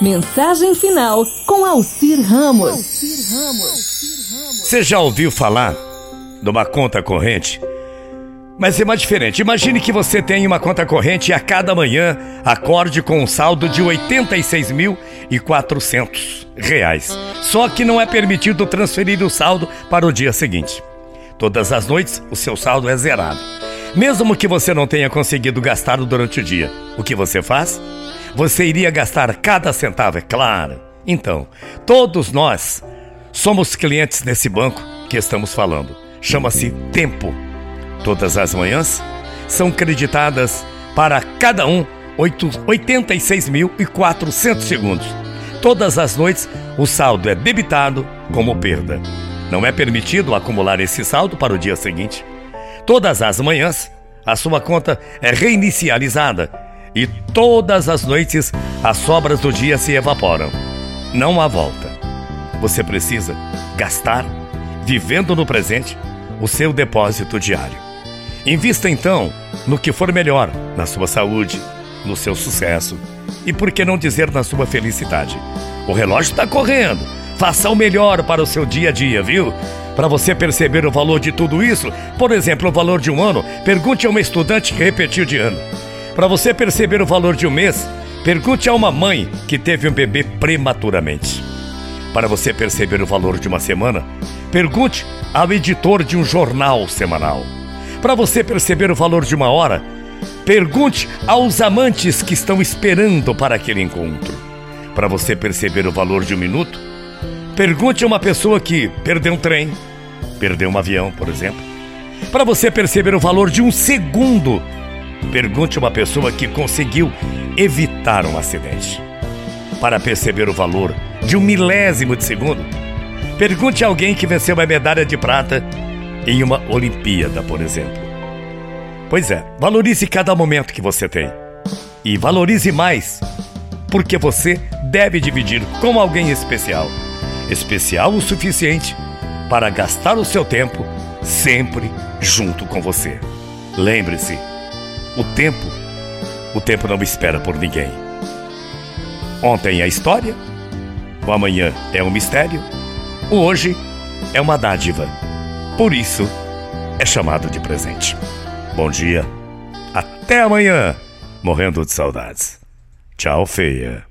Mensagem final com Alcir Ramos. Você já ouviu falar de uma conta corrente? Mas é mais diferente. Imagine que você tem uma conta corrente e a cada manhã acorde com um saldo de 86.400 reais. Só que não é permitido transferir o saldo para o dia seguinte. Todas as noites o seu saldo é zerado. Mesmo que você não tenha conseguido gastar durante o dia, o que você faz? Você iria gastar cada centavo, é claro. Então, todos nós somos clientes nesse banco que estamos falando. Chama-se Tempo. Todas as manhãs são creditadas para cada um 86.400 segundos. Todas as noites o saldo é debitado como perda. Não é permitido acumular esse saldo para o dia seguinte. Todas as manhãs a sua conta é reinicializada e todas as noites as sobras do dia se evaporam. Não há volta. Você precisa gastar, vivendo no presente, o seu depósito diário. Invista então no que for melhor, na sua saúde, no seu sucesso e, por que não dizer, na sua felicidade. O relógio está correndo. Faça o melhor para o seu dia a dia, viu? Para você perceber o valor de tudo isso, por exemplo, o valor de um ano, pergunte a uma estudante que repetiu de ano. Para você perceber o valor de um mês, pergunte a uma mãe que teve um bebê prematuramente. Para você perceber o valor de uma semana, pergunte ao editor de um jornal semanal. Para você perceber o valor de uma hora, pergunte aos amantes que estão esperando para aquele encontro. Para você perceber o valor de um minuto, pergunte a uma pessoa que perdeu um trem, perdeu um avião, por exemplo. Para você perceber o valor de um segundo, Pergunte a uma pessoa que conseguiu evitar um acidente. Para perceber o valor de um milésimo de segundo, pergunte a alguém que venceu uma medalha de prata em uma Olimpíada, por exemplo. Pois é, valorize cada momento que você tem. E valorize mais, porque você deve dividir com alguém especial. Especial o suficiente para gastar o seu tempo sempre junto com você. Lembre-se, o tempo, o tempo não espera por ninguém. Ontem é história, o amanhã é um mistério, o hoje é uma dádiva. Por isso, é chamado de presente. Bom dia, até amanhã, morrendo de saudades. Tchau, feia.